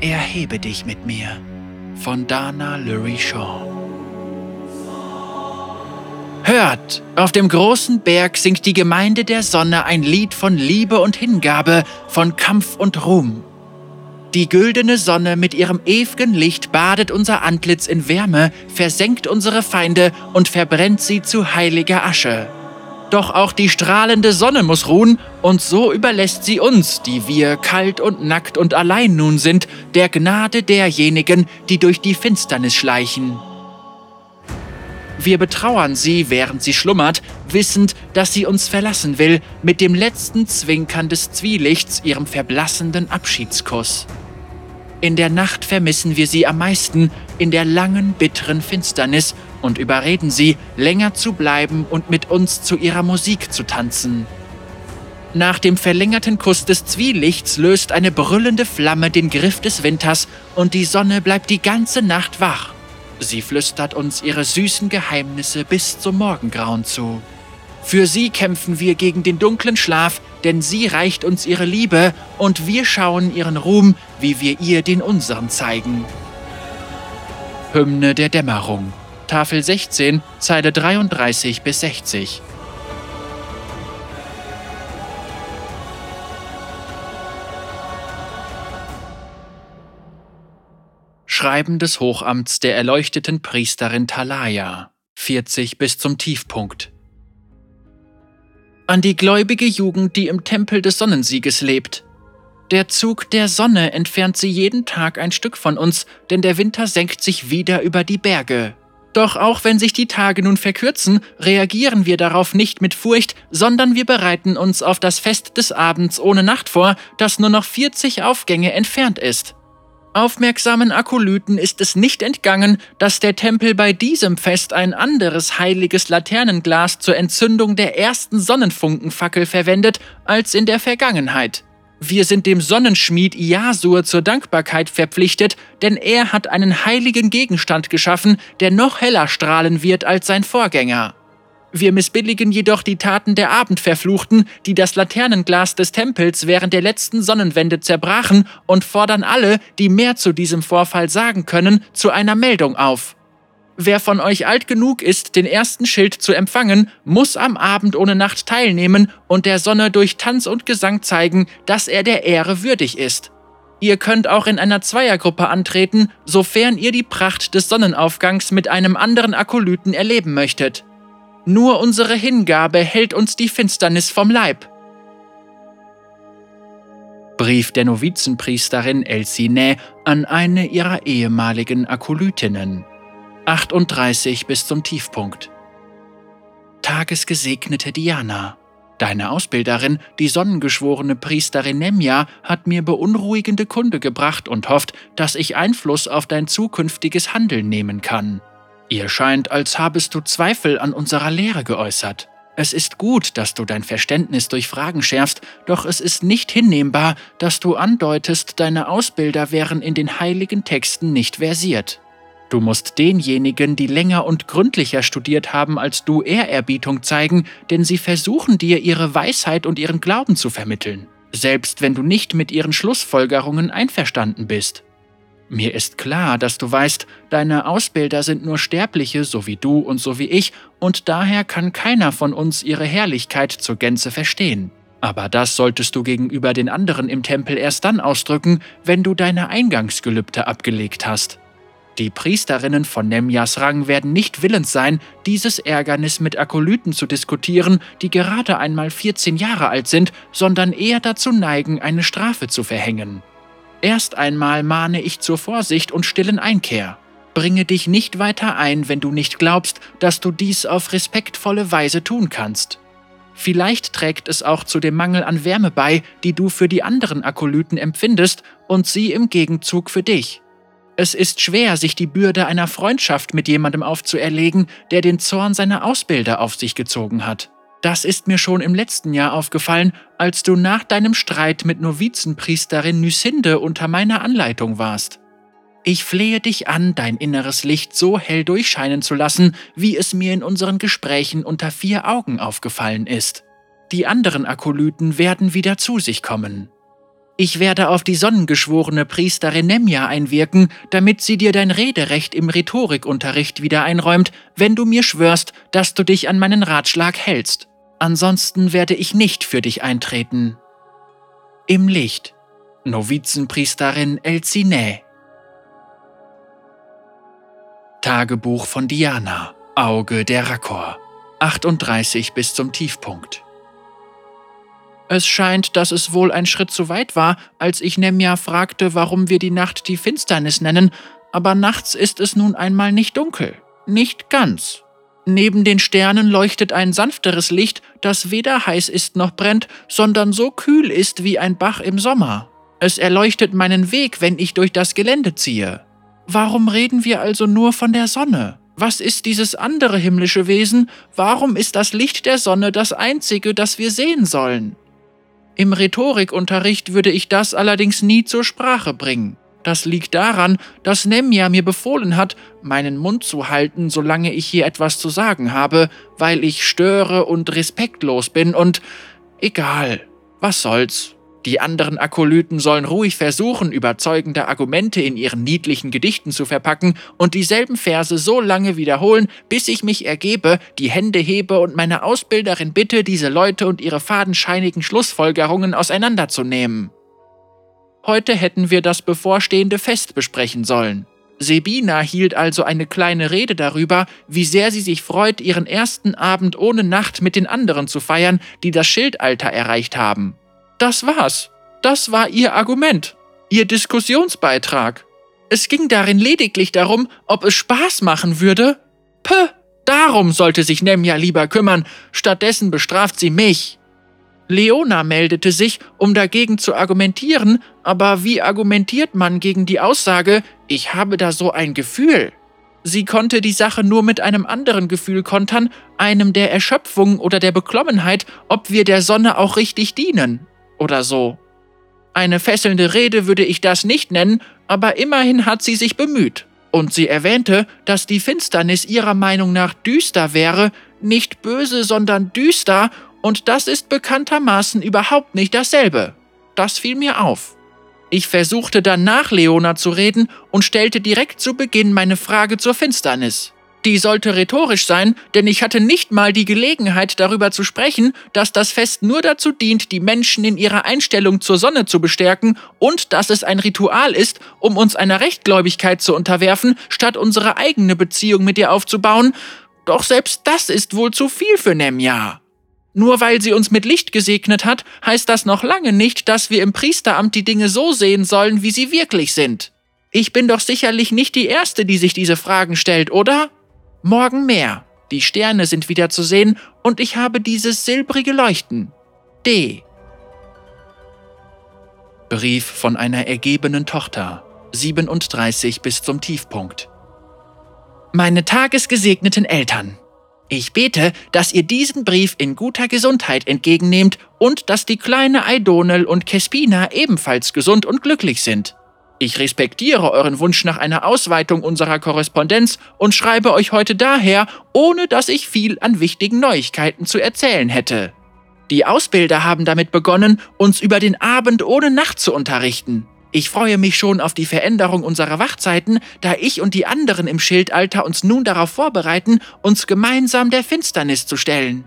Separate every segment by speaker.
Speaker 1: Erhebe dich mit mir von Dana Lurie Shaw. Hört, auf dem großen Berg singt die Gemeinde der Sonne ein Lied von Liebe und Hingabe, von Kampf und Ruhm. Die güldene Sonne mit ihrem ewigen Licht badet unser Antlitz in Wärme, versenkt unsere Feinde und verbrennt sie zu heiliger Asche. Doch auch die strahlende Sonne muss ruhen, und so überlässt sie uns, die wir kalt und nackt und allein nun sind, der Gnade derjenigen, die durch die Finsternis schleichen. Wir betrauern sie, während sie schlummert, wissend, dass sie uns verlassen will, mit dem letzten Zwinkern des Zwielichts, ihrem verblassenden Abschiedskuss. In der Nacht vermissen wir sie am meisten, in der langen, bitteren Finsternis, und überreden sie, länger zu bleiben und mit uns zu ihrer Musik zu tanzen. Nach dem verlängerten Kuss des Zwielichts löst eine brüllende Flamme den Griff des Winters und die Sonne bleibt die ganze Nacht wach. Sie flüstert uns ihre süßen Geheimnisse bis zum Morgengrauen zu. Für sie kämpfen wir gegen den dunklen Schlaf, denn sie reicht uns ihre Liebe und wir schauen ihren Ruhm, wie wir ihr den unseren zeigen. Hymne der Dämmerung, Tafel 16, Zeile 33 bis 60. Schreiben des Hochamts der erleuchteten Priesterin Talaya, 40 bis zum Tiefpunkt. An die gläubige Jugend, die im Tempel des Sonnensieges lebt. Der Zug der Sonne entfernt sie jeden Tag ein Stück von uns, denn der Winter senkt sich wieder über die Berge. Doch auch wenn sich die Tage nun verkürzen, reagieren wir darauf nicht mit Furcht, sondern wir bereiten uns auf das Fest des Abends ohne Nacht vor, das nur noch 40 Aufgänge entfernt ist. Aufmerksamen Akolyten ist es nicht entgangen, dass der Tempel bei diesem Fest ein anderes heiliges Laternenglas zur Entzündung der ersten Sonnenfunkenfackel verwendet als in der Vergangenheit. Wir sind dem Sonnenschmied Iasur zur Dankbarkeit verpflichtet, denn er hat einen heiligen Gegenstand geschaffen, der noch heller strahlen wird als sein Vorgänger. Wir missbilligen jedoch die Taten der Abendverfluchten, die das Laternenglas des Tempels während der letzten Sonnenwende zerbrachen und fordern alle, die mehr zu diesem Vorfall sagen können, zu einer Meldung auf. Wer von euch alt genug ist, den ersten Schild zu empfangen, muss am Abend ohne Nacht teilnehmen und der Sonne durch Tanz und Gesang zeigen, dass er der Ehre würdig ist. Ihr könnt auch in einer Zweiergruppe antreten, sofern ihr die Pracht des Sonnenaufgangs mit einem anderen Akolyten erleben möchtet. Nur unsere Hingabe hält uns die Finsternis vom Leib. Brief der Novizenpriesterin Elsine an eine ihrer ehemaligen Akolytinnen. 38 bis zum Tiefpunkt. Tagesgesegnete Diana, deine Ausbilderin, die sonnengeschworene Priesterin Nemja, hat mir beunruhigende Kunde gebracht und hofft, dass ich Einfluss auf dein zukünftiges Handeln nehmen kann. Ihr scheint, als habest du Zweifel an unserer Lehre geäußert. Es ist gut, dass du dein Verständnis durch Fragen schärfst, doch es ist nicht hinnehmbar, dass du andeutest, deine Ausbilder wären in den heiligen Texten nicht versiert. Du musst denjenigen, die länger und gründlicher studiert haben als du, Ehrerbietung zeigen, denn sie versuchen dir ihre Weisheit und ihren Glauben zu vermitteln, selbst wenn du nicht mit ihren Schlussfolgerungen einverstanden bist. Mir ist klar, dass du weißt, deine Ausbilder sind nur Sterbliche, so wie du und so wie ich, und daher kann keiner von uns ihre Herrlichkeit zur Gänze verstehen. Aber das solltest du gegenüber den anderen im Tempel erst dann ausdrücken, wenn du deine Eingangsgelübde abgelegt hast. Die Priesterinnen von Nemjas Rang werden nicht willens sein, dieses Ärgernis mit Akolyten zu diskutieren, die gerade einmal 14 Jahre alt sind, sondern eher dazu neigen, eine Strafe zu verhängen. Erst einmal mahne ich zur Vorsicht und stillen Einkehr. Bringe dich nicht weiter ein, wenn du nicht glaubst, dass du dies auf respektvolle Weise tun kannst. Vielleicht trägt es auch zu dem Mangel an Wärme bei, die du für die anderen Akolyten empfindest und sie im Gegenzug für dich. Es ist schwer, sich die Bürde einer Freundschaft mit jemandem aufzuerlegen, der den Zorn seiner Ausbilder auf sich gezogen hat. Das ist mir schon im letzten Jahr aufgefallen, als du nach deinem Streit mit Novizenpriesterin Nysinde unter meiner Anleitung warst. Ich flehe dich an, dein inneres Licht so hell durchscheinen zu lassen, wie es mir in unseren Gesprächen unter vier Augen aufgefallen ist. Die anderen Akolyten werden wieder zu sich kommen. Ich werde auf die sonnengeschworene Priesterin Nemja einwirken, damit sie dir dein Rederecht im Rhetorikunterricht wieder einräumt, wenn du mir schwörst, dass du dich an meinen Ratschlag hältst. Ansonsten werde ich nicht für dich eintreten. Im Licht. Novizenpriesterin Elsinä. Tagebuch von Diana. Auge der Rakor. 38 bis zum Tiefpunkt. Es scheint, dass es wohl ein Schritt zu weit war, als ich Nemja fragte, warum wir die Nacht die Finsternis nennen, aber nachts ist es nun einmal nicht dunkel. Nicht ganz. Neben den Sternen leuchtet ein sanfteres Licht, das weder heiß ist noch brennt, sondern so kühl ist wie ein Bach im Sommer. Es erleuchtet meinen Weg, wenn ich durch das Gelände ziehe. Warum reden wir also nur von der Sonne? Was ist dieses andere himmlische Wesen? Warum ist das Licht der Sonne das einzige, das wir sehen sollen? Im Rhetorikunterricht würde ich das allerdings nie zur Sprache bringen. Das liegt daran, dass Nemja mir befohlen hat, meinen Mund zu halten, solange ich hier etwas zu sagen habe, weil ich störe und respektlos bin und egal, was soll's. Die anderen Akolyten sollen ruhig versuchen, überzeugende Argumente in ihren niedlichen Gedichten zu verpacken und dieselben Verse so lange wiederholen, bis ich mich ergebe, die Hände hebe und meine Ausbilderin bitte, diese Leute und ihre fadenscheinigen Schlussfolgerungen auseinanderzunehmen. Heute hätten wir das bevorstehende Fest besprechen sollen. Sebina hielt also eine kleine Rede darüber, wie sehr sie sich freut, ihren ersten Abend ohne Nacht mit den anderen zu feiern, die das Schildalter erreicht haben. Das war's. Das war ihr Argument, ihr Diskussionsbeitrag. Es ging darin lediglich darum, ob es Spaß machen würde. Pö, darum sollte sich Nemja lieber kümmern, stattdessen bestraft sie mich. Leona meldete sich, um dagegen zu argumentieren, aber wie argumentiert man gegen die Aussage, ich habe da so ein Gefühl? Sie konnte die Sache nur mit einem anderen Gefühl kontern, einem der Erschöpfung oder der Beklommenheit, ob wir der Sonne auch richtig dienen oder so. Eine fesselnde Rede würde ich das nicht nennen, aber immerhin hat sie sich bemüht. Und sie erwähnte, dass die Finsternis ihrer Meinung nach düster wäre, nicht böse, sondern düster, und das ist bekanntermaßen überhaupt nicht dasselbe. Das fiel mir auf. Ich versuchte dann nach Leona zu reden und stellte direkt zu Beginn meine Frage zur Finsternis. Die sollte rhetorisch sein, denn ich hatte nicht mal die Gelegenheit darüber zu sprechen, dass das Fest nur dazu dient, die Menschen in ihrer Einstellung zur Sonne zu bestärken und dass es ein Ritual ist, um uns einer Rechtgläubigkeit zu unterwerfen, statt unsere eigene Beziehung mit ihr aufzubauen. Doch selbst das ist wohl zu viel für Nemja. Nur weil sie uns mit Licht gesegnet hat, heißt das noch lange nicht, dass wir im Priesteramt die Dinge so sehen sollen, wie sie wirklich sind. Ich bin doch sicherlich nicht die Erste, die sich diese Fragen stellt, oder? Morgen mehr. Die Sterne sind wieder zu sehen und ich habe dieses silbrige Leuchten. D. Brief von einer ergebenen Tochter. 37 bis zum Tiefpunkt. Meine tagesgesegneten Eltern. Ich bete, dass ihr diesen Brief in guter Gesundheit entgegennehmt und dass die kleine Eidonel und Kespina ebenfalls gesund und glücklich sind. Ich respektiere euren Wunsch nach einer Ausweitung unserer Korrespondenz und schreibe euch heute daher, ohne dass ich viel an wichtigen Neuigkeiten zu erzählen hätte. Die Ausbilder haben damit begonnen, uns über den Abend ohne Nacht zu unterrichten. Ich freue mich schon auf die Veränderung unserer Wachzeiten, da ich und die anderen im Schildalter uns nun darauf vorbereiten, uns gemeinsam der Finsternis zu stellen.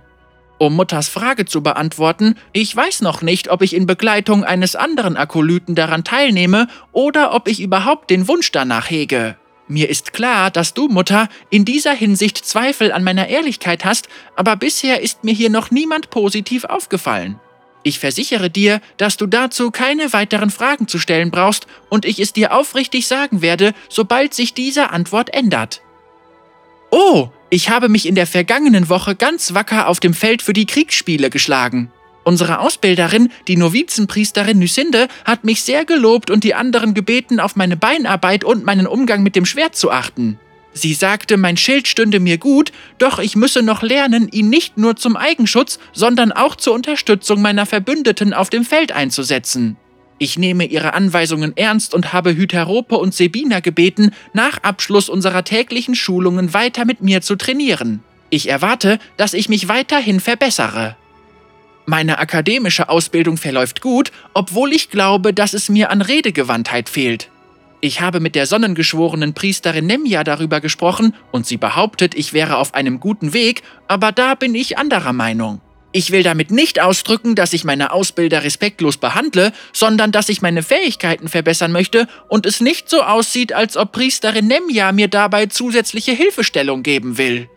Speaker 1: Um Mutters Frage zu beantworten, ich weiß noch nicht, ob ich in Begleitung eines anderen Akolyten daran teilnehme oder ob ich überhaupt den Wunsch danach hege. Mir ist klar, dass du, Mutter, in dieser Hinsicht Zweifel an meiner Ehrlichkeit hast, aber bisher ist mir hier noch niemand positiv aufgefallen. Ich versichere dir, dass du dazu keine weiteren Fragen zu stellen brauchst und ich es dir aufrichtig sagen werde, sobald sich diese Antwort ändert. Oh, ich habe mich in der vergangenen Woche ganz wacker auf dem Feld für die Kriegsspiele geschlagen. Unsere Ausbilderin, die Novizenpriesterin Nysinde, hat mich sehr gelobt und die anderen gebeten, auf meine Beinarbeit und meinen Umgang mit dem Schwert zu achten. Sie sagte, mein Schild stünde mir gut, doch ich müsse noch lernen, ihn nicht nur zum Eigenschutz, sondern auch zur Unterstützung meiner Verbündeten auf dem Feld einzusetzen. Ich nehme Ihre Anweisungen ernst und habe Hyterope und Sebina gebeten, nach Abschluss unserer täglichen Schulungen weiter mit mir zu trainieren. Ich erwarte, dass ich mich weiterhin verbessere. Meine akademische Ausbildung verläuft gut, obwohl ich glaube, dass es mir an Redegewandtheit fehlt. Ich habe mit der sonnengeschworenen Priesterin Nemja darüber gesprochen und sie behauptet, ich wäre auf einem guten Weg, aber da bin ich anderer Meinung. Ich will damit nicht ausdrücken, dass ich meine Ausbilder respektlos behandle, sondern dass ich meine Fähigkeiten verbessern möchte und es nicht so aussieht, als ob Priesterin Nemja mir dabei zusätzliche Hilfestellung geben will.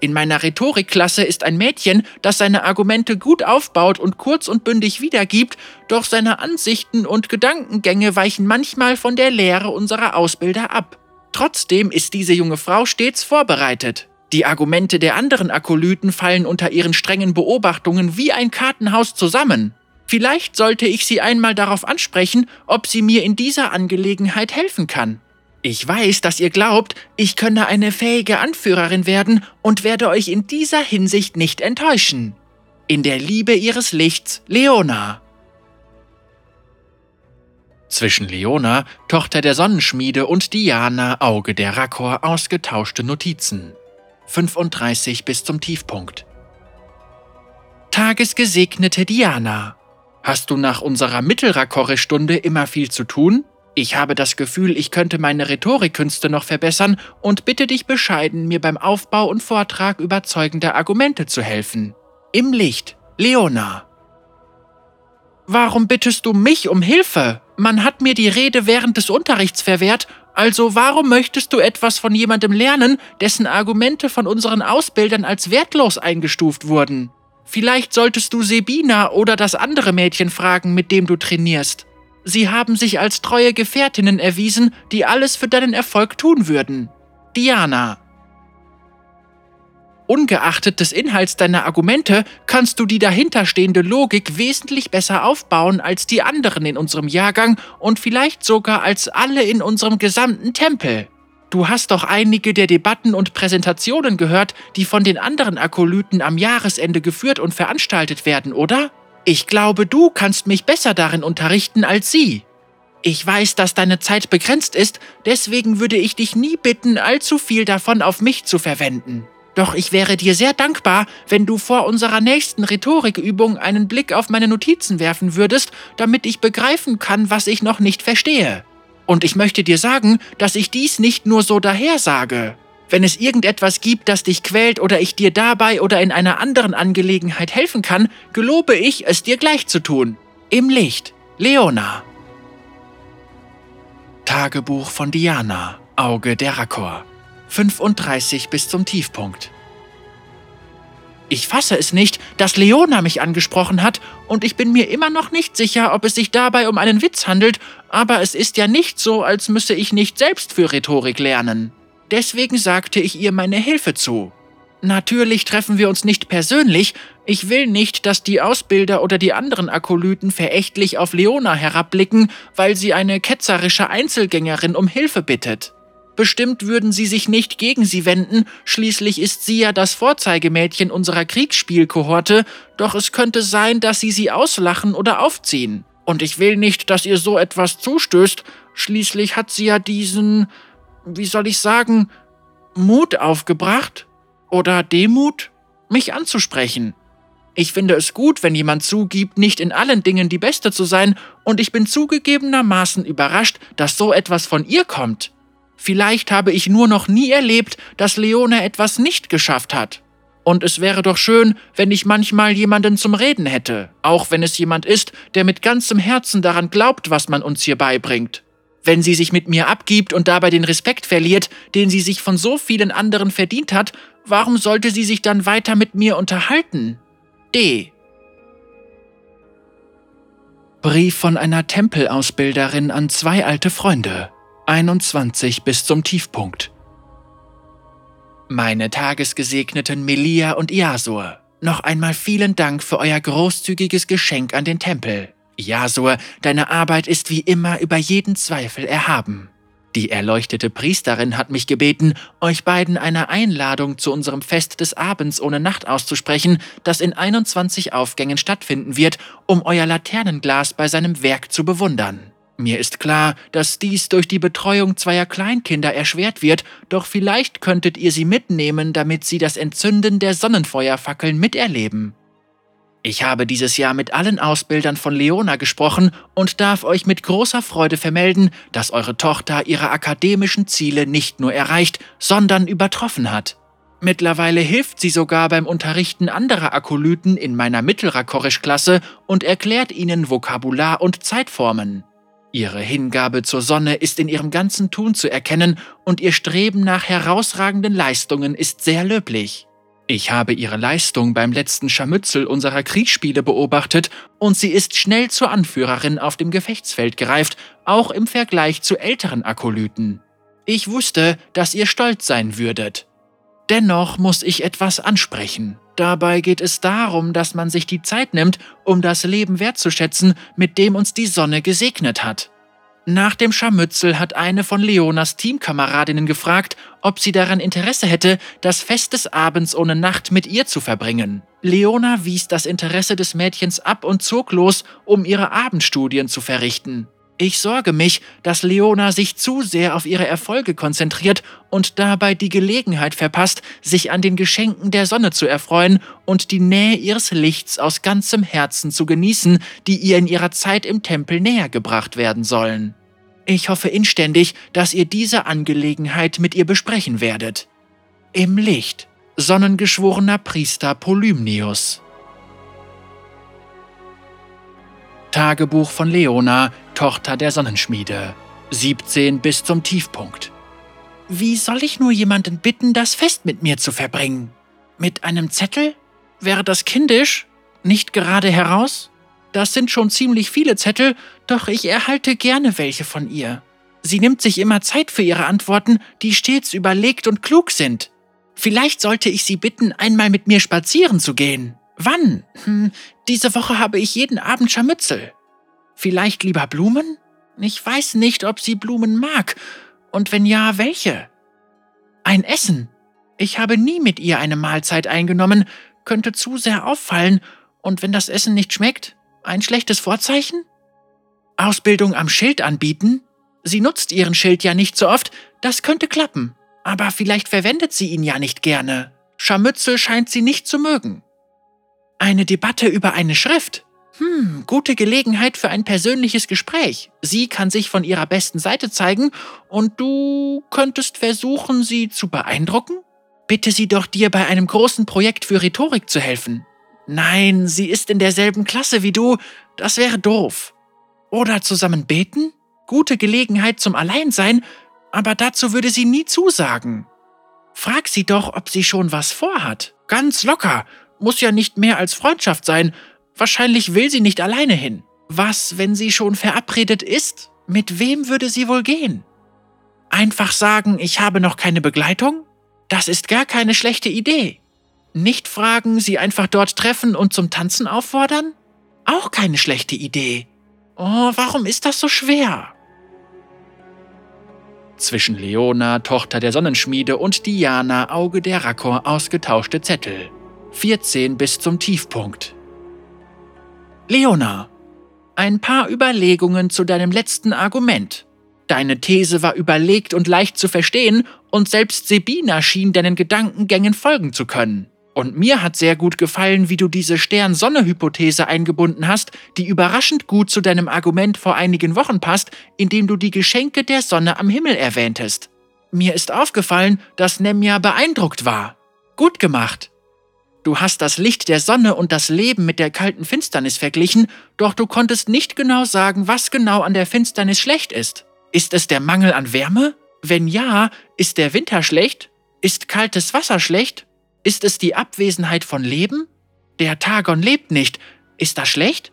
Speaker 1: In meiner Rhetorikklasse ist ein Mädchen, das seine Argumente gut aufbaut und kurz und bündig wiedergibt, doch seine Ansichten und Gedankengänge weichen manchmal von der Lehre unserer Ausbilder ab. Trotzdem ist diese junge Frau stets vorbereitet. Die Argumente der anderen Akolyten fallen unter ihren strengen Beobachtungen wie ein Kartenhaus zusammen. Vielleicht sollte ich sie einmal darauf ansprechen, ob sie mir in dieser Angelegenheit helfen kann. Ich weiß, dass ihr glaubt, ich könne eine fähige Anführerin werden und werde euch in dieser Hinsicht nicht enttäuschen. In der Liebe ihres Lichts, Leona. Zwischen Leona, Tochter der Sonnenschmiede, und Diana, Auge der Rakor, ausgetauschte Notizen. 35 bis zum Tiefpunkt. Tagesgesegnete Diana, hast du nach unserer Mittelrakore-Stunde immer viel zu tun? Ich habe das Gefühl, ich könnte meine Rhetorikkünste noch verbessern und bitte dich bescheiden, mir beim Aufbau und Vortrag überzeugender Argumente zu helfen. Im Licht, Leona. Warum bittest du mich um Hilfe? Man hat mir die Rede während des Unterrichts verwehrt also warum möchtest du etwas von jemandem lernen, dessen Argumente von unseren Ausbildern als wertlos eingestuft wurden? Vielleicht solltest du Sebina oder das andere Mädchen fragen, mit dem du trainierst. Sie haben sich als treue Gefährtinnen erwiesen, die alles für deinen Erfolg tun würden. Diana. Ungeachtet des Inhalts deiner Argumente kannst du die dahinterstehende Logik wesentlich besser aufbauen als die anderen in unserem Jahrgang und vielleicht sogar als alle in unserem gesamten Tempel. Du hast doch einige der Debatten und Präsentationen gehört, die von den anderen Akolyten am Jahresende geführt und veranstaltet werden, oder? Ich glaube, du kannst mich besser darin unterrichten als sie. Ich weiß, dass deine Zeit begrenzt ist, deswegen würde ich dich nie bitten, allzu viel davon auf mich zu verwenden. Doch ich wäre dir sehr dankbar, wenn du vor unserer nächsten Rhetorikübung einen Blick auf meine Notizen werfen würdest, damit ich begreifen kann, was ich noch nicht verstehe. Und ich möchte dir sagen, dass ich dies nicht nur so daher sage. Wenn es irgendetwas gibt, das dich quält oder ich dir dabei oder in einer anderen Angelegenheit helfen kann, gelobe ich, es dir gleich zu tun. Im Licht, Leona. Tagebuch von Diana, Auge der Rakor. 35 bis zum Tiefpunkt. Ich fasse es nicht, dass Leona mich angesprochen hat, und ich bin mir immer noch nicht sicher, ob es sich dabei um einen Witz handelt, aber es ist ja nicht so, als müsse ich nicht selbst für Rhetorik lernen. Deswegen sagte ich ihr meine Hilfe zu. Natürlich treffen wir uns nicht persönlich, ich will nicht, dass die Ausbilder oder die anderen Akolyten verächtlich auf Leona herabblicken, weil sie eine ketzerische Einzelgängerin um Hilfe bittet. Bestimmt würden sie sich nicht gegen sie wenden, schließlich ist sie ja das Vorzeigemädchen unserer Kriegsspielkohorte, doch es könnte sein, dass sie sie auslachen oder aufziehen. Und ich will nicht, dass ihr so etwas zustößt, schließlich hat sie ja diesen, wie soll ich sagen, Mut aufgebracht oder Demut, mich anzusprechen. Ich finde es gut, wenn jemand zugibt, nicht in allen Dingen die Beste zu sein, und ich bin zugegebenermaßen überrascht, dass so etwas von ihr kommt. Vielleicht habe ich nur noch nie erlebt, dass Leone etwas nicht geschafft hat. Und es wäre doch schön, wenn ich manchmal jemanden zum Reden hätte, auch wenn es jemand ist, der mit ganzem Herzen daran glaubt, was man uns hier beibringt. Wenn sie sich mit mir abgibt und dabei den Respekt verliert, den sie sich von so vielen anderen verdient hat, warum sollte sie sich dann weiter mit mir unterhalten? D. Brief von einer Tempelausbilderin an zwei alte Freunde. 21 bis zum Tiefpunkt. Meine tagesgesegneten Melia und Iasur, noch einmal vielen Dank für euer großzügiges Geschenk an den Tempel. Iasur, deine Arbeit ist wie immer über jeden Zweifel erhaben. Die erleuchtete Priesterin hat mich gebeten, euch beiden eine Einladung zu unserem Fest des Abends ohne Nacht auszusprechen, das in 21 Aufgängen stattfinden wird, um euer Laternenglas bei seinem Werk zu bewundern. Mir ist klar, dass dies durch die Betreuung zweier Kleinkinder erschwert wird, doch vielleicht könntet ihr sie mitnehmen, damit sie das Entzünden der Sonnenfeuerfackeln miterleben. Ich habe dieses Jahr mit allen Ausbildern von Leona gesprochen und darf euch mit großer Freude vermelden, dass eure Tochter ihre akademischen Ziele nicht nur erreicht, sondern übertroffen hat. Mittlerweile hilft sie sogar beim Unterrichten anderer Akolyten in meiner Mittelrakorisch-Klasse und erklärt ihnen Vokabular und Zeitformen. Ihre Hingabe zur Sonne ist in ihrem ganzen Tun zu erkennen und ihr Streben nach herausragenden Leistungen ist sehr löblich. Ich habe ihre Leistung beim letzten Scharmützel unserer Kriegsspiele beobachtet und sie ist schnell zur Anführerin auf dem Gefechtsfeld gereift, auch im Vergleich zu älteren Akolyten. Ich wusste, dass ihr stolz sein würdet. Dennoch muss ich etwas ansprechen. Dabei geht es darum, dass man sich die Zeit nimmt, um das Leben wertzuschätzen, mit dem uns die Sonne gesegnet hat. Nach dem Scharmützel hat eine von Leonas Teamkameradinnen gefragt, ob sie daran Interesse hätte, das Fest des Abends ohne Nacht mit ihr zu verbringen. Leona wies das Interesse des Mädchens ab und zog los, um ihre Abendstudien zu verrichten. Ich sorge mich, dass Leona sich zu sehr auf ihre Erfolge konzentriert und dabei die Gelegenheit verpasst, sich an den Geschenken der Sonne zu erfreuen und die Nähe ihres Lichts aus ganzem Herzen zu genießen, die ihr in ihrer Zeit im Tempel näher gebracht werden sollen. Ich hoffe inständig, dass ihr diese Angelegenheit mit ihr besprechen werdet. Im Licht, sonnengeschworener Priester Polymnius. Tagebuch von Leona, Tochter der Sonnenschmiede. 17 bis zum Tiefpunkt. Wie soll ich nur jemanden bitten, das Fest mit mir zu verbringen? Mit einem Zettel? Wäre das kindisch? Nicht gerade heraus? Das sind schon ziemlich viele Zettel, doch ich erhalte gerne welche von ihr. Sie nimmt sich immer Zeit für ihre Antworten, die stets überlegt und klug sind. Vielleicht sollte ich sie bitten, einmal mit mir spazieren zu gehen. Wann? Hm, diese Woche habe ich jeden Abend Scharmützel. Vielleicht lieber Blumen? Ich weiß nicht, ob sie Blumen mag. Und wenn ja, welche? Ein Essen. Ich habe nie mit ihr eine Mahlzeit eingenommen, könnte zu sehr auffallen, und wenn das Essen nicht schmeckt, ein schlechtes Vorzeichen? Ausbildung am Schild anbieten? Sie nutzt ihren Schild ja nicht so oft, das könnte klappen. Aber vielleicht verwendet sie ihn ja nicht gerne. Scharmützel scheint sie nicht zu mögen. Eine Debatte über eine Schrift. Hm, gute Gelegenheit für ein persönliches Gespräch. Sie kann sich von ihrer besten Seite zeigen und du könntest versuchen, sie zu beeindrucken? Bitte sie doch dir bei einem großen Projekt für Rhetorik zu helfen. Nein, sie ist in derselben Klasse wie du, das wäre doof. Oder zusammen beten? Gute Gelegenheit zum Alleinsein, aber dazu würde sie nie zusagen. Frag sie doch, ob sie schon was vorhat. Ganz locker, muss ja nicht mehr als Freundschaft sein. Wahrscheinlich will sie nicht alleine hin. Was, wenn sie schon verabredet ist? Mit wem würde sie wohl gehen? Einfach sagen, ich habe noch keine Begleitung? Das ist gar keine schlechte Idee. Nicht fragen, sie einfach dort treffen und zum Tanzen auffordern? Auch keine schlechte Idee. Oh, warum ist das so schwer? Zwischen Leona, Tochter der Sonnenschmiede, und Diana, Auge der Rakor, ausgetauschte Zettel. 14 bis zum Tiefpunkt. Leona, ein paar Überlegungen zu deinem letzten Argument. Deine These war überlegt und leicht zu verstehen, und selbst Sebina schien deinen Gedankengängen folgen zu können. Und mir hat sehr gut gefallen, wie du diese Stern-Sonne-Hypothese eingebunden hast, die überraschend gut zu deinem Argument vor einigen Wochen passt, indem du die Geschenke der Sonne am Himmel erwähntest. Mir ist aufgefallen, dass Nemja beeindruckt war. Gut gemacht. Du hast das Licht der Sonne und das Leben mit der kalten Finsternis verglichen, doch du konntest nicht genau sagen, was genau an der Finsternis schlecht ist. Ist es der Mangel an Wärme? Wenn ja, ist der Winter schlecht? Ist kaltes Wasser schlecht? Ist es die Abwesenheit von Leben? Der Tagon lebt nicht. Ist das schlecht?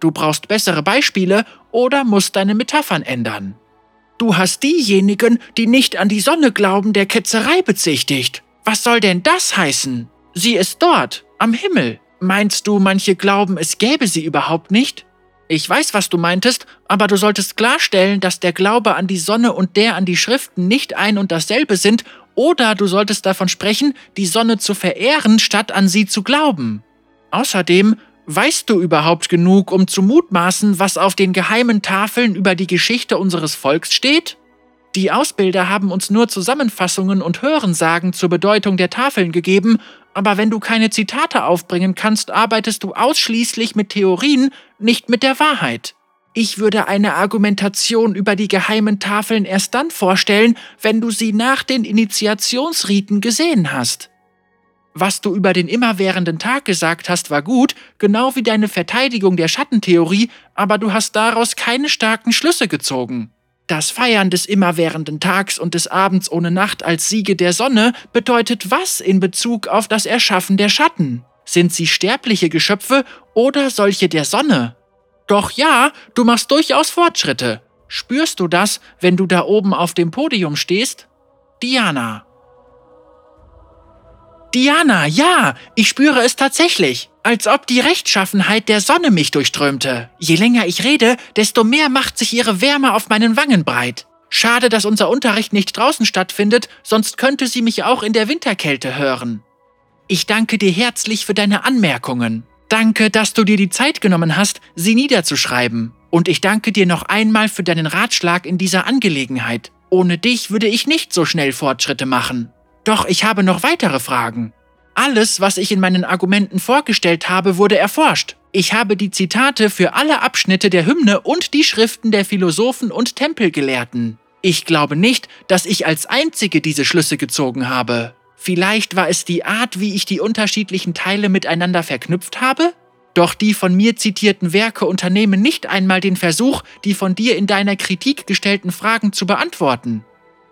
Speaker 1: Du brauchst bessere Beispiele oder musst deine Metaphern ändern. Du hast diejenigen, die nicht an die Sonne glauben, der Ketzerei bezichtigt. Was soll denn das heißen? Sie ist dort, am Himmel. Meinst du, manche glauben, es gäbe sie überhaupt nicht? Ich weiß, was du meintest, aber du solltest klarstellen, dass der Glaube an die Sonne und der an die Schriften nicht ein und dasselbe sind, oder du solltest davon sprechen, die Sonne zu verehren, statt an sie zu glauben. Außerdem, weißt du überhaupt genug, um zu mutmaßen, was auf den geheimen Tafeln über die Geschichte unseres Volks steht? Die Ausbilder haben uns nur Zusammenfassungen und Hörensagen zur Bedeutung der Tafeln gegeben, aber wenn du keine Zitate aufbringen kannst, arbeitest du ausschließlich mit Theorien, nicht mit der Wahrheit. Ich würde eine Argumentation über die geheimen Tafeln erst dann vorstellen, wenn du sie nach den Initiationsriten gesehen hast. Was du über den immerwährenden Tag gesagt hast, war gut, genau wie deine Verteidigung der Schattentheorie, aber du hast daraus keine starken Schlüsse gezogen. Das Feiern des immerwährenden Tags und des Abends ohne Nacht als Siege der Sonne bedeutet was in Bezug auf das Erschaffen der Schatten? Sind sie sterbliche Geschöpfe oder solche der Sonne? Doch ja, du machst durchaus Fortschritte. Spürst du das, wenn du da oben auf dem Podium stehst? Diana. Diana, ja, ich spüre es tatsächlich. Als ob die Rechtschaffenheit der Sonne mich durchströmte. Je länger ich rede, desto mehr macht sich ihre Wärme auf meinen Wangen breit. Schade, dass unser Unterricht nicht draußen stattfindet, sonst könnte sie mich auch in der Winterkälte hören. Ich danke dir herzlich für deine Anmerkungen. Danke, dass du dir die Zeit genommen hast, sie niederzuschreiben. Und ich danke dir noch einmal für deinen Ratschlag in dieser Angelegenheit. Ohne dich würde ich nicht so schnell Fortschritte machen. Doch ich habe noch weitere Fragen. Alles, was ich in meinen Argumenten vorgestellt habe, wurde erforscht. Ich habe die Zitate für alle Abschnitte der Hymne und die Schriften der Philosophen und Tempelgelehrten. Ich glaube nicht, dass ich als Einzige diese Schlüsse gezogen habe. Vielleicht war es die Art, wie ich die unterschiedlichen Teile miteinander verknüpft habe? Doch die von mir zitierten Werke unternehmen nicht einmal den Versuch, die von dir in deiner Kritik gestellten Fragen zu beantworten.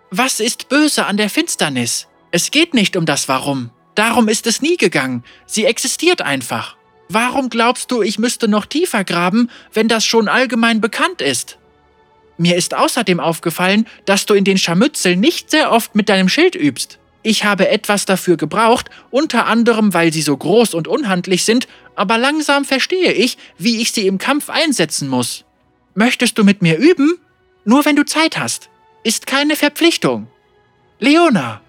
Speaker 1: Was ist böse an der Finsternis? Es geht nicht um das Warum. Darum ist es nie gegangen. Sie existiert einfach. Warum glaubst du, ich müsste noch tiefer graben, wenn das schon allgemein bekannt ist? Mir ist außerdem aufgefallen, dass du in den Scharmützeln nicht sehr oft mit deinem Schild übst. Ich habe etwas dafür gebraucht, unter anderem, weil sie so groß und unhandlich sind, aber langsam verstehe ich, wie ich sie im Kampf einsetzen muss. Möchtest du mit mir üben? Nur wenn du Zeit hast. Ist keine Verpflichtung. Leona.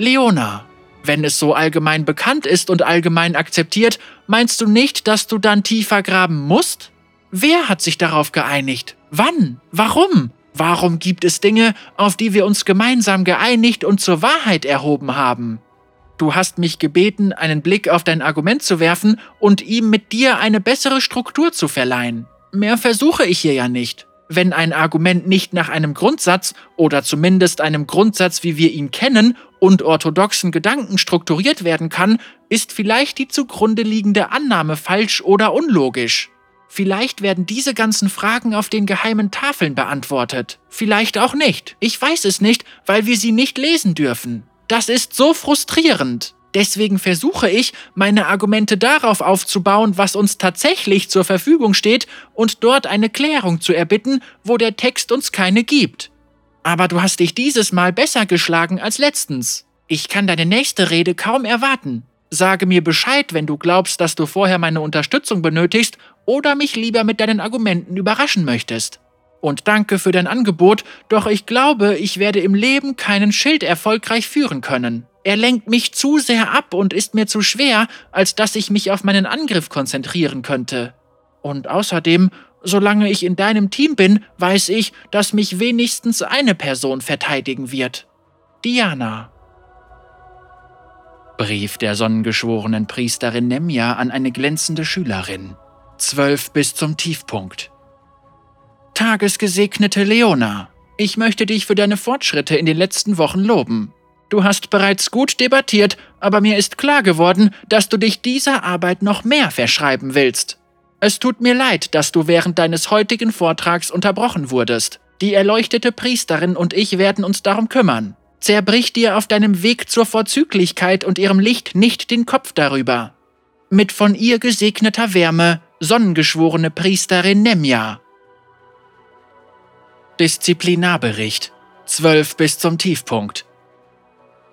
Speaker 1: Leona, wenn es so allgemein bekannt ist und allgemein akzeptiert, meinst du nicht, dass du dann tiefer graben musst? Wer hat sich darauf geeinigt? Wann? Warum? Warum gibt es Dinge, auf die wir uns gemeinsam geeinigt und zur Wahrheit erhoben haben? Du hast mich gebeten, einen Blick auf dein Argument zu werfen und ihm mit dir eine bessere Struktur zu verleihen. Mehr versuche ich hier ja nicht. Wenn ein Argument nicht nach einem Grundsatz oder zumindest einem Grundsatz, wie wir ihn kennen, und orthodoxen Gedanken strukturiert werden kann, ist vielleicht die zugrunde liegende Annahme falsch oder unlogisch. Vielleicht werden diese ganzen Fragen auf den geheimen Tafeln beantwortet. Vielleicht auch nicht. Ich weiß es nicht, weil wir sie nicht lesen dürfen. Das ist so frustrierend. Deswegen versuche ich, meine Argumente darauf aufzubauen, was uns tatsächlich zur Verfügung steht und dort eine Klärung zu erbitten, wo der Text uns keine gibt. Aber du hast dich dieses Mal besser geschlagen als letztens. Ich kann deine nächste Rede kaum erwarten. Sage mir Bescheid, wenn du glaubst, dass du vorher meine Unterstützung benötigst oder mich lieber mit deinen Argumenten überraschen möchtest. Und danke für dein Angebot, doch ich glaube, ich werde im Leben keinen Schild erfolgreich führen können. Er lenkt mich zu sehr ab und ist mir zu schwer, als dass ich mich auf meinen Angriff konzentrieren könnte. Und außerdem, solange ich in deinem Team bin, weiß ich, dass mich wenigstens eine Person verteidigen wird. Diana. Brief der sonnengeschworenen Priesterin Nemja an eine glänzende Schülerin. Zwölf bis zum Tiefpunkt. Tagesgesegnete Leona, ich möchte dich für deine Fortschritte in den letzten Wochen loben. Du hast bereits gut debattiert, aber mir ist klar geworden, dass du dich dieser Arbeit noch mehr verschreiben willst. Es tut mir leid, dass du während deines heutigen Vortrags unterbrochen wurdest. Die erleuchtete Priesterin und ich werden uns darum kümmern. Zerbrich dir auf deinem Weg zur Vorzüglichkeit und ihrem Licht nicht den Kopf darüber. Mit von ihr gesegneter Wärme, sonnengeschworene Priesterin Nemja. Disziplinarbericht. 12 bis zum Tiefpunkt.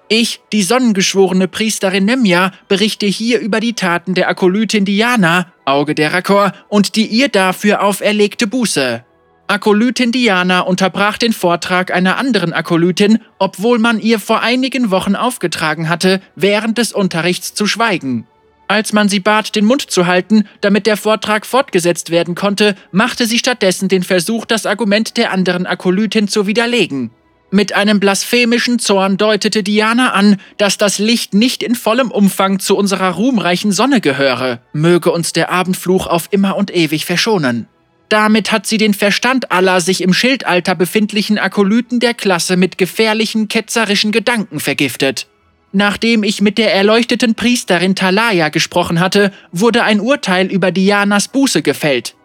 Speaker 1: Ich, die sonnengeschworene Priesterin Nemja, berichte hier über die Taten der Akolytin Diana, Auge der Rakor, und die ihr dafür auferlegte Buße. Akolytin Diana unterbrach den Vortrag einer anderen Akolytin, obwohl man ihr vor einigen Wochen aufgetragen hatte, während des Unterrichts zu schweigen. Als man sie bat, den Mund zu halten, damit der Vortrag fortgesetzt werden konnte, machte sie stattdessen den Versuch, das Argument der anderen Akolytin zu widerlegen. Mit einem blasphemischen Zorn deutete Diana an, dass das Licht nicht in vollem Umfang zu unserer ruhmreichen Sonne gehöre. Möge uns der Abendfluch auf immer und ewig verschonen. Damit hat sie den Verstand aller sich im Schildalter befindlichen Akolyten der Klasse mit gefährlichen, ketzerischen Gedanken vergiftet. Nachdem ich mit der erleuchteten Priesterin Talaya gesprochen hatte, wurde ein Urteil über Dianas Buße gefällt.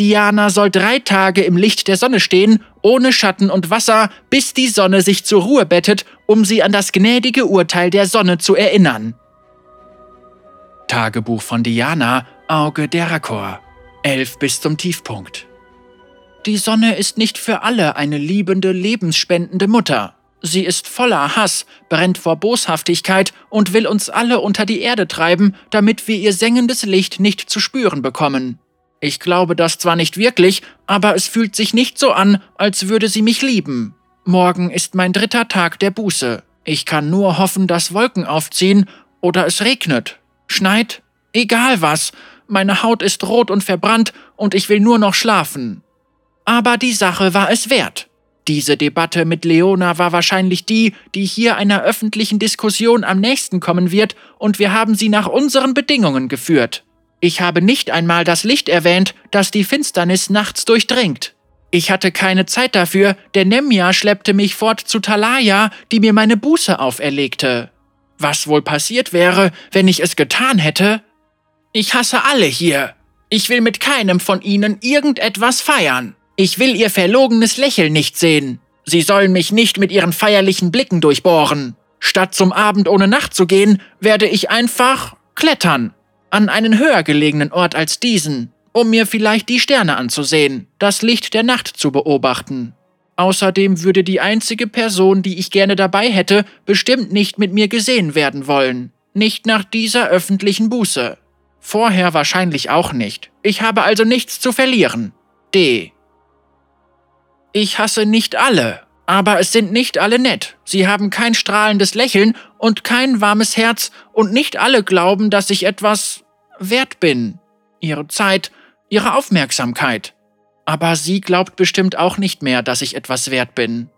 Speaker 1: Diana soll drei Tage im Licht der Sonne stehen, ohne Schatten und Wasser, bis die Sonne sich zur Ruhe bettet, um sie an das gnädige Urteil der Sonne zu erinnern. Tagebuch von Diana, Auge der Rakor. Elf bis zum Tiefpunkt. Die Sonne ist nicht für alle eine liebende, lebensspendende Mutter. Sie ist voller Hass, brennt vor Boshaftigkeit und will uns alle unter die Erde treiben, damit wir ihr sengendes Licht nicht zu spüren bekommen. Ich glaube das zwar nicht wirklich, aber es fühlt sich nicht so an, als würde sie mich lieben. Morgen ist mein dritter Tag der Buße. Ich kann nur hoffen, dass Wolken aufziehen oder es regnet, schneit, egal was. Meine Haut ist rot und verbrannt und ich will nur noch schlafen. Aber die Sache war es wert. Diese Debatte mit Leona war wahrscheinlich die, die hier einer öffentlichen Diskussion am nächsten kommen wird, und wir haben sie nach unseren Bedingungen geführt. Ich habe nicht einmal das Licht erwähnt, das die Finsternis nachts durchdringt. Ich hatte keine Zeit dafür, denn Nemja schleppte mich fort zu Talaya, die mir meine Buße auferlegte. Was wohl passiert wäre, wenn ich es getan hätte? Ich hasse alle hier. Ich will mit keinem von ihnen irgendetwas feiern. Ich will ihr verlogenes Lächeln nicht sehen. Sie sollen mich nicht mit ihren feierlichen Blicken durchbohren. Statt zum Abend ohne Nacht zu gehen, werde ich einfach klettern. An einen höher gelegenen Ort als diesen, um mir vielleicht die Sterne anzusehen, das Licht der Nacht zu beobachten. Außerdem würde die einzige Person, die ich gerne dabei hätte, bestimmt nicht mit mir gesehen werden wollen. Nicht nach dieser öffentlichen Buße. Vorher wahrscheinlich auch nicht. Ich habe also nichts zu verlieren. D. Ich hasse nicht alle, aber es sind nicht alle nett. Sie haben kein strahlendes Lächeln und kein warmes Herz und nicht alle glauben, dass ich etwas wert bin. Ihre Zeit, ihre Aufmerksamkeit. Aber sie glaubt bestimmt auch nicht mehr, dass ich etwas wert bin.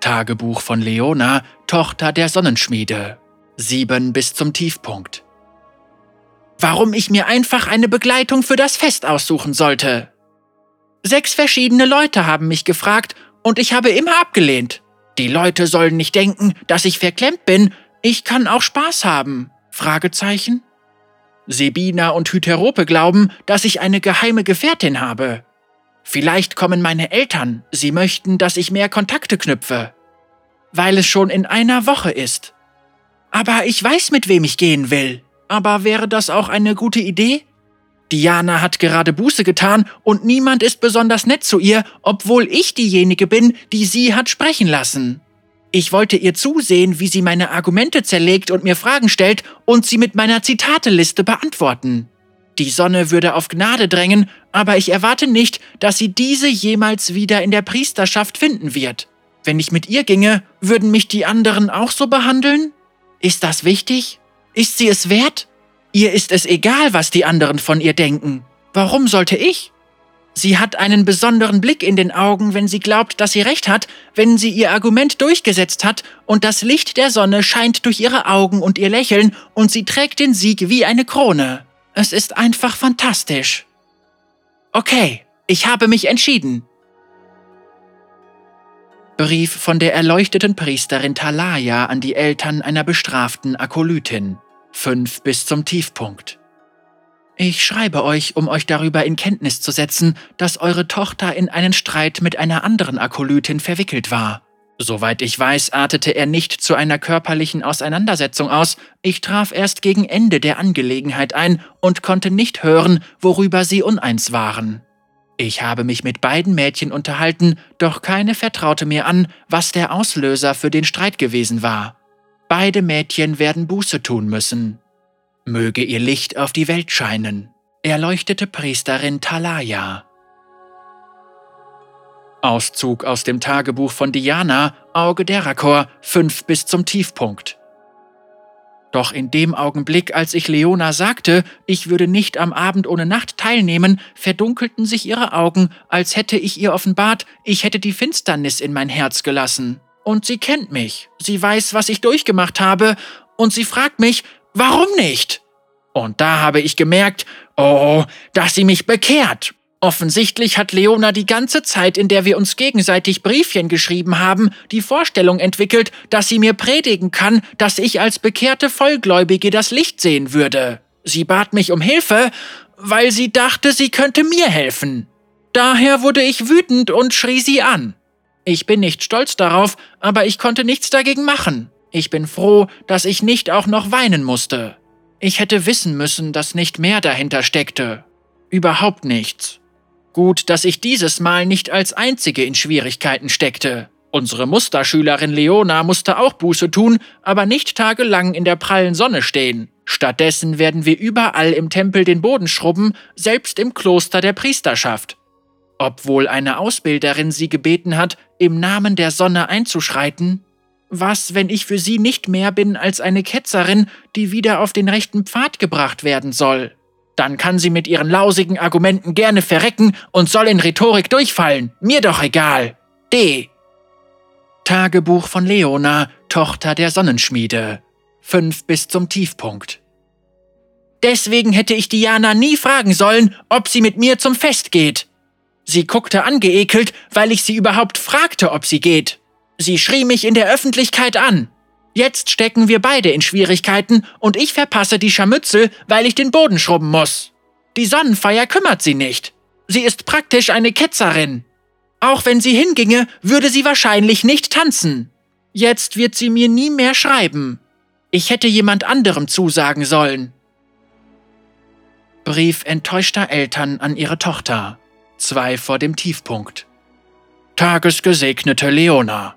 Speaker 1: Tagebuch von Leona, Tochter der Sonnenschmiede. Sieben bis zum Tiefpunkt. Warum ich mir einfach eine Begleitung für das Fest aussuchen sollte. Sechs verschiedene Leute haben mich gefragt und ich habe immer abgelehnt. Die Leute sollen nicht denken, dass ich verklemmt bin. Ich kann auch Spaß haben. Fragezeichen. Sebina und Hyterope glauben, dass ich eine geheime Gefährtin habe. Vielleicht kommen meine Eltern, sie möchten, dass ich mehr Kontakte knüpfe. Weil es schon in einer Woche ist. Aber ich weiß, mit wem ich gehen will. Aber wäre das auch eine gute Idee? Diana hat gerade Buße getan und niemand ist besonders nett zu ihr, obwohl ich diejenige bin, die sie hat sprechen lassen. Ich wollte ihr zusehen, wie sie meine Argumente zerlegt und mir Fragen stellt und sie mit meiner Zitateliste beantworten. Die Sonne würde auf Gnade drängen, aber ich erwarte nicht, dass sie diese jemals wieder in der Priesterschaft finden wird. Wenn ich mit ihr ginge, würden mich die anderen auch so behandeln? Ist das wichtig? Ist sie es wert? Ihr ist es egal, was die anderen von ihr denken. Warum sollte ich? Sie hat einen besonderen Blick in den Augen, wenn sie glaubt, dass sie recht hat, wenn sie ihr Argument durchgesetzt hat, und das Licht der Sonne scheint durch ihre Augen und ihr Lächeln, und sie trägt den Sieg wie eine Krone. Es ist einfach fantastisch. Okay, ich habe mich entschieden. Brief von der erleuchteten Priesterin Talaya an die Eltern einer bestraften Akolytin fünf bis zum Tiefpunkt. Ich schreibe euch, um euch darüber in Kenntnis zu setzen, dass eure Tochter in einen Streit mit einer anderen Akolytin verwickelt war. Soweit ich weiß, artete er nicht zu einer körperlichen Auseinandersetzung aus, ich traf erst gegen Ende der Angelegenheit ein und konnte nicht hören, worüber sie uneins waren. Ich habe mich mit beiden Mädchen unterhalten, doch keine vertraute mir an, was der Auslöser für den Streit gewesen war. Beide Mädchen werden Buße tun müssen. Möge ihr Licht auf die Welt scheinen. Erleuchtete Priesterin Talaya. Auszug aus dem Tagebuch von Diana, Auge der Rakor, 5 bis zum Tiefpunkt. Doch in dem Augenblick, als ich Leona sagte, ich würde nicht am Abend ohne Nacht teilnehmen, verdunkelten sich ihre Augen, als hätte ich ihr offenbart, ich hätte die Finsternis in mein Herz gelassen. Und sie kennt mich, sie weiß, was ich durchgemacht habe, und sie fragt mich, warum nicht? Und da habe ich gemerkt, oh, dass sie mich bekehrt. Offensichtlich hat Leona die ganze Zeit, in der wir uns gegenseitig Briefchen geschrieben haben, die Vorstellung entwickelt, dass sie mir predigen kann, dass ich als bekehrte Vollgläubige das Licht sehen würde. Sie bat mich um Hilfe, weil sie dachte, sie könnte mir helfen. Daher wurde ich wütend und schrie sie an. Ich bin nicht stolz darauf, aber ich konnte nichts dagegen machen. Ich bin froh, dass ich nicht auch noch weinen musste. Ich hätte wissen müssen, dass nicht mehr dahinter steckte. Überhaupt nichts. Gut, dass ich dieses Mal nicht als einzige in Schwierigkeiten steckte. Unsere Musterschülerin Leona musste auch Buße tun, aber nicht tagelang in der prallen Sonne stehen. Stattdessen werden wir überall im Tempel den Boden schrubben, selbst im Kloster der Priesterschaft. Obwohl eine Ausbilderin sie gebeten hat, im Namen der Sonne einzuschreiten, was, wenn ich für sie nicht mehr bin als eine Ketzerin, die wieder auf den rechten Pfad gebracht werden soll? Dann kann sie mit ihren lausigen Argumenten gerne verrecken und soll in Rhetorik durchfallen. Mir doch egal. D. Tagebuch von Leona, Tochter der Sonnenschmiede. Fünf bis zum Tiefpunkt. Deswegen hätte ich Diana nie fragen sollen, ob sie mit mir zum Fest geht. Sie guckte angeekelt, weil ich sie überhaupt fragte, ob sie geht. Sie schrie mich in der Öffentlichkeit an. Jetzt stecken wir beide in Schwierigkeiten und ich verpasse die Scharmützel, weil ich den Boden schrubben muss. Die Sonnenfeier kümmert sie nicht. Sie ist praktisch eine Ketzerin. Auch wenn sie hinginge, würde sie wahrscheinlich nicht tanzen. Jetzt wird sie mir nie mehr schreiben. Ich hätte jemand anderem zusagen sollen. Brief enttäuschter Eltern an ihre Tochter. Zwei vor dem Tiefpunkt. Tagesgesegnete Leona.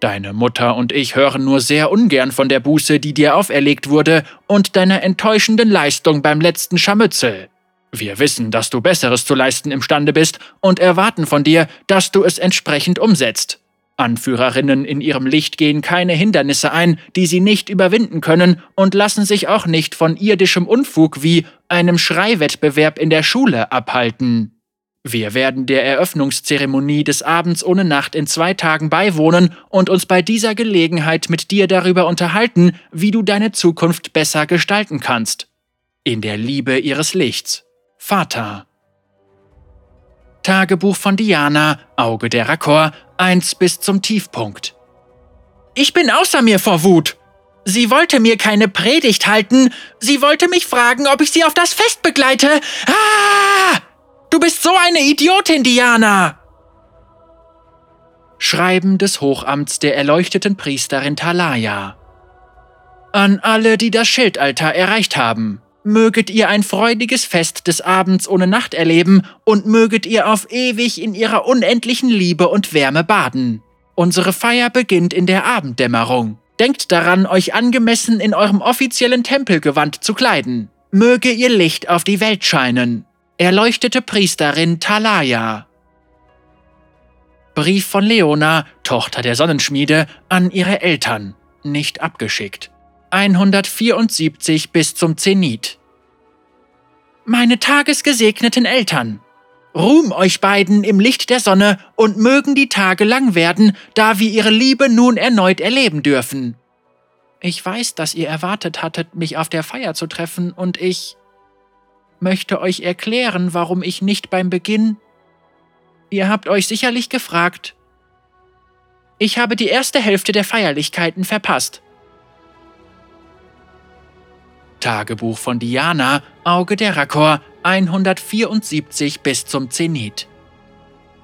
Speaker 1: Deine Mutter und ich hören nur sehr ungern von der Buße, die dir auferlegt wurde, und deiner enttäuschenden Leistung beim letzten Scharmützel. Wir wissen, dass du Besseres zu leisten imstande bist und erwarten von dir, dass du es entsprechend umsetzt. Anführerinnen in ihrem Licht gehen keine Hindernisse ein, die sie nicht überwinden können und lassen sich auch nicht von irdischem Unfug wie einem Schreiwettbewerb in der Schule abhalten. Wir werden der Eröffnungszeremonie des Abends ohne Nacht in zwei Tagen beiwohnen und uns bei dieser Gelegenheit mit dir darüber unterhalten, wie du deine Zukunft besser gestalten kannst. In der Liebe ihres Lichts. Vater. Tagebuch von Diana, Auge der Rakor, 1 bis zum Tiefpunkt. Ich bin außer mir vor Wut. Sie wollte mir keine Predigt halten, sie wollte mich fragen, ob ich sie auf das Fest begleite. Ah! Du bist so eine Idiotin, Diana! Schreiben des Hochamts der erleuchteten Priesterin Talaya. An alle, die das Schildaltar erreicht haben, möget ihr ein freudiges Fest des Abends ohne Nacht erleben und möget ihr auf ewig in ihrer unendlichen Liebe und Wärme baden. Unsere Feier beginnt in der Abenddämmerung. Denkt daran, euch angemessen in eurem offiziellen Tempelgewand zu kleiden. Möge ihr Licht auf die Welt scheinen erleuchtete Priesterin Talaya. Brief von Leona, Tochter der Sonnenschmiede, an ihre Eltern, nicht abgeschickt. 174 bis zum Zenit. Meine tagesgesegneten Eltern, Ruhm euch beiden im Licht der Sonne und mögen die Tage lang werden, da wir ihre Liebe nun erneut erleben dürfen. Ich weiß, dass ihr erwartet hattet, mich auf der Feier zu treffen, und ich möchte euch erklären, warum ich nicht beim Beginn. Ihr habt euch sicherlich gefragt. Ich habe die erste Hälfte der Feierlichkeiten verpasst. Tagebuch von Diana, Auge der Rakor, 174 bis zum Zenit.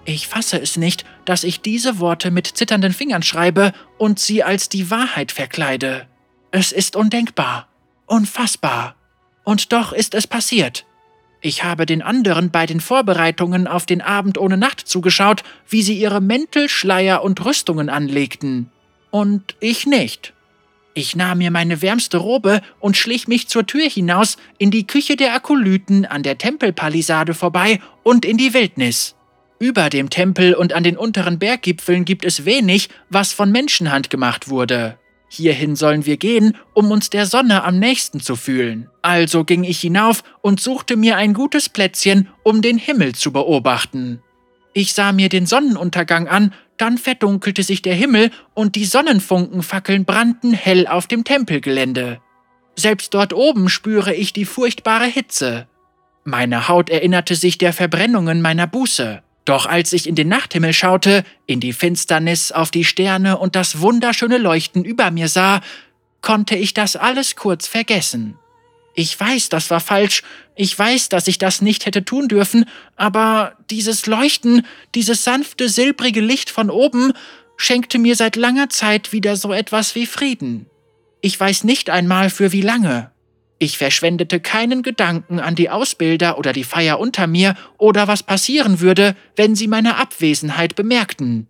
Speaker 1: Ich fasse es nicht, dass ich diese Worte mit zitternden Fingern schreibe und sie als die Wahrheit verkleide. Es ist undenkbar, unfassbar. Und doch ist es passiert. Ich habe den anderen bei den Vorbereitungen auf den Abend ohne Nacht zugeschaut, wie sie ihre Mäntel, Schleier und Rüstungen anlegten. Und ich nicht. Ich nahm mir meine wärmste Robe und schlich mich zur Tür hinaus in die Küche der Akolyten an der Tempelpalisade vorbei und in die Wildnis. Über dem Tempel und an den unteren Berggipfeln gibt es wenig, was von Menschenhand gemacht wurde. Hierhin sollen wir gehen, um uns der Sonne am nächsten zu fühlen. Also ging ich hinauf und suchte mir ein gutes Plätzchen, um den Himmel zu beobachten. Ich sah mir den Sonnenuntergang an, dann verdunkelte sich der Himmel und die Sonnenfunkenfackeln brannten hell auf dem Tempelgelände. Selbst dort oben spüre ich die furchtbare Hitze. Meine Haut erinnerte sich der Verbrennungen meiner Buße. Doch als ich in den Nachthimmel schaute, in die Finsternis, auf die Sterne und das wunderschöne Leuchten über mir sah, konnte ich das alles kurz vergessen. Ich weiß, das war falsch, ich weiß, dass ich das nicht hätte tun dürfen, aber dieses Leuchten, dieses sanfte, silbrige Licht von oben, schenkte mir seit langer Zeit wieder so etwas wie Frieden. Ich weiß nicht einmal für wie lange. Ich verschwendete keinen Gedanken an die Ausbilder oder die Feier unter mir oder was passieren würde, wenn sie meine Abwesenheit bemerkten.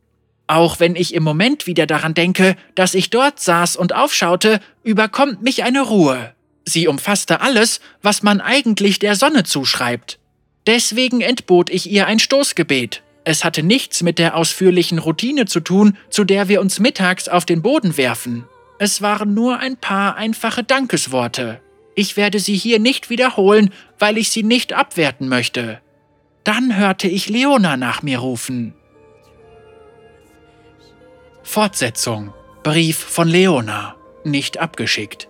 Speaker 1: Auch wenn ich im Moment wieder daran denke, dass ich dort saß und aufschaute, überkommt mich eine Ruhe. Sie umfasste alles, was man eigentlich der Sonne zuschreibt. Deswegen entbot ich ihr ein Stoßgebet. Es hatte nichts mit der ausführlichen Routine zu tun, zu der wir uns mittags auf den Boden werfen. Es waren nur ein paar einfache Dankesworte. Ich werde sie hier nicht wiederholen, weil ich sie nicht abwerten möchte. Dann hörte ich Leona nach mir rufen. Fortsetzung. Brief von Leona. Nicht abgeschickt.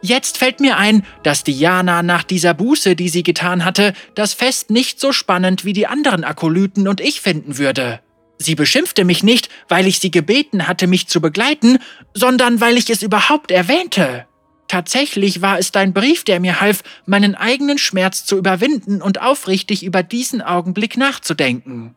Speaker 1: Jetzt fällt mir ein, dass Diana nach dieser Buße, die sie getan hatte, das Fest nicht so spannend wie die anderen Akolyten und ich finden würde. Sie beschimpfte mich nicht, weil ich sie gebeten hatte, mich zu begleiten, sondern weil ich es überhaupt erwähnte. Tatsächlich war es dein Brief, der mir half, meinen eigenen Schmerz zu überwinden und aufrichtig über diesen Augenblick nachzudenken.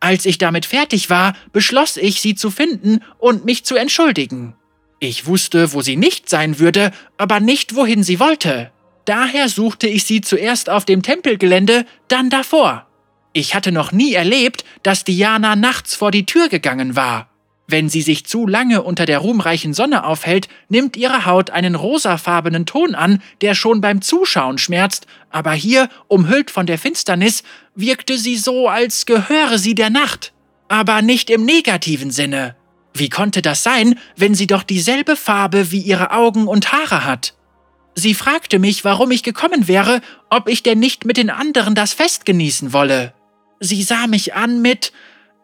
Speaker 1: Als ich damit fertig war, beschloss ich, sie zu finden und mich zu entschuldigen. Ich wusste, wo sie nicht sein würde, aber nicht, wohin sie wollte. Daher suchte ich sie zuerst auf dem Tempelgelände, dann davor. Ich hatte noch nie erlebt, dass Diana nachts vor die Tür gegangen war. Wenn sie sich zu lange unter der ruhmreichen Sonne aufhält, nimmt ihre Haut einen rosafarbenen Ton an, der schon beim Zuschauen schmerzt, aber hier, umhüllt von der Finsternis, wirkte sie so, als gehöre sie der Nacht. Aber nicht im negativen Sinne. Wie konnte das sein, wenn sie doch dieselbe Farbe wie ihre Augen und Haare hat? Sie fragte mich, warum ich gekommen wäre, ob ich denn nicht mit den anderen das Fest genießen wolle. Sie sah mich an mit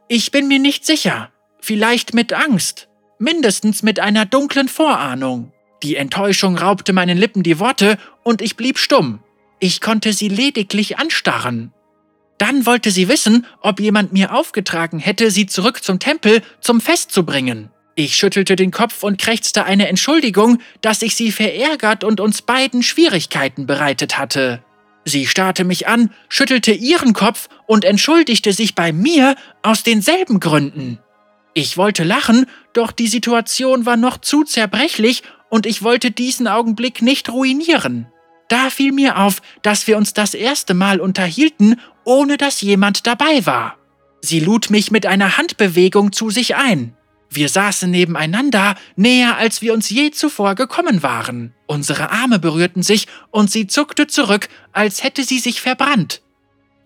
Speaker 1: Ich bin mir nicht sicher, vielleicht mit Angst, mindestens mit einer dunklen Vorahnung. Die Enttäuschung raubte meinen Lippen die Worte, und ich blieb stumm. Ich konnte sie lediglich anstarren. Dann wollte sie wissen, ob jemand mir aufgetragen hätte, sie zurück zum Tempel zum Fest zu bringen. Ich schüttelte den Kopf und krächzte eine Entschuldigung, dass ich sie verärgert und uns beiden Schwierigkeiten bereitet hatte. Sie starrte mich an, schüttelte ihren Kopf und entschuldigte sich bei mir aus denselben Gründen. Ich wollte lachen, doch die Situation war noch zu zerbrechlich und ich wollte diesen Augenblick nicht ruinieren. Da fiel mir auf, dass wir uns das erste Mal unterhielten, ohne dass jemand dabei war. Sie lud mich mit einer Handbewegung zu sich ein. Wir saßen nebeneinander, näher als wir uns je zuvor gekommen waren. Unsere Arme berührten sich und sie zuckte zurück, als hätte sie sich verbrannt.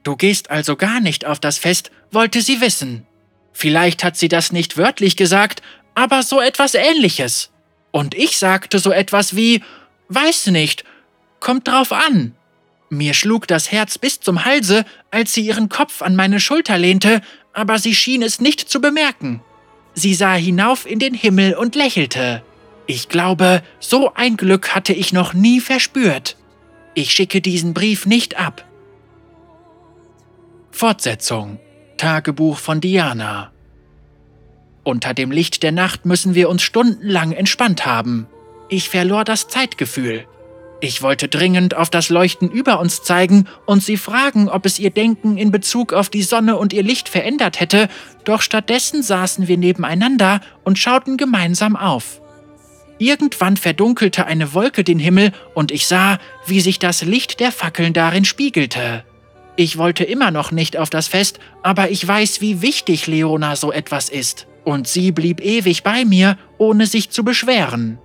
Speaker 1: Du gehst also gar nicht auf das Fest, wollte sie wissen. Vielleicht hat sie das nicht wörtlich gesagt, aber so etwas ähnliches. Und ich sagte so etwas wie, weiß nicht, Kommt drauf an. Mir schlug das Herz bis zum Halse, als sie ihren Kopf an meine Schulter lehnte, aber sie schien es nicht zu bemerken. Sie sah hinauf in den Himmel und lächelte. Ich glaube, so ein Glück hatte ich noch nie verspürt. Ich schicke diesen Brief nicht ab. Fortsetzung Tagebuch von Diana Unter dem Licht der Nacht müssen wir uns stundenlang entspannt haben. Ich verlor das Zeitgefühl. Ich wollte dringend auf das Leuchten über uns zeigen und sie fragen, ob es ihr Denken in Bezug auf die Sonne und ihr Licht verändert hätte, doch stattdessen saßen wir nebeneinander und schauten gemeinsam auf. Irgendwann verdunkelte eine Wolke den Himmel und ich sah, wie sich das Licht der Fackeln darin spiegelte. Ich wollte immer noch nicht auf das Fest, aber ich weiß, wie wichtig Leona so etwas ist. Und sie blieb ewig bei mir, ohne sich zu beschweren.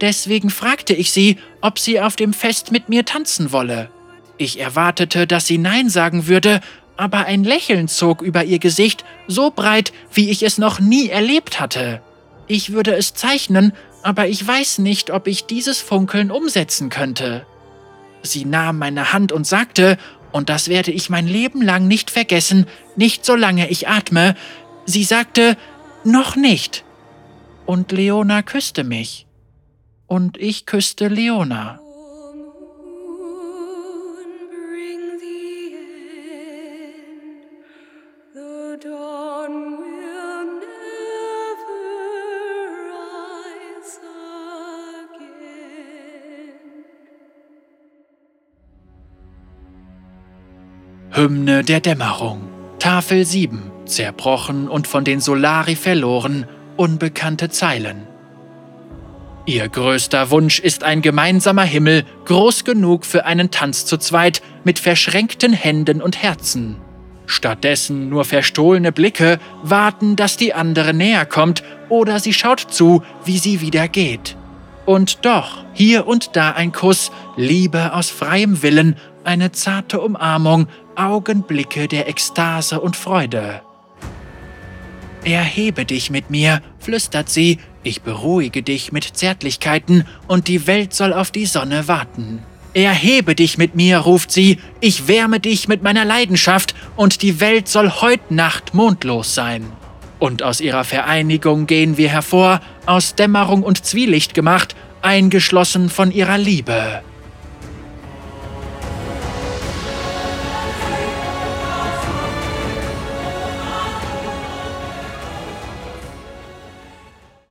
Speaker 1: Deswegen fragte ich sie, ob sie auf dem Fest mit mir tanzen wolle. Ich erwartete, dass sie Nein sagen würde, aber ein Lächeln zog über ihr Gesicht, so breit, wie ich es noch nie erlebt hatte. Ich würde es zeichnen, aber ich weiß nicht, ob ich dieses Funkeln umsetzen könnte. Sie nahm meine Hand und sagte, und das werde ich mein Leben lang nicht vergessen, nicht solange ich atme, sie sagte, noch nicht. Und Leona küsste mich. Und ich küsste Leona. Hymne der Dämmerung, Tafel 7, zerbrochen und von den Solari verloren, unbekannte Zeilen. Ihr größter Wunsch ist ein gemeinsamer Himmel, groß genug für einen Tanz zu zweit, mit verschränkten Händen und Herzen. Stattdessen nur verstohlene Blicke warten, dass die andere näher kommt, oder sie schaut zu, wie sie wieder geht. Und doch, hier und da ein Kuss, Liebe aus freiem Willen, eine zarte Umarmung, Augenblicke der Ekstase und Freude. Erhebe dich mit mir, flüstert sie, ich beruhige dich mit Zärtlichkeiten und die Welt soll auf die Sonne warten. Erhebe dich mit mir, ruft sie, ich wärme dich mit meiner Leidenschaft und die Welt soll heut Nacht mondlos sein. Und aus ihrer Vereinigung gehen wir hervor, aus Dämmerung und Zwielicht gemacht, eingeschlossen von ihrer Liebe.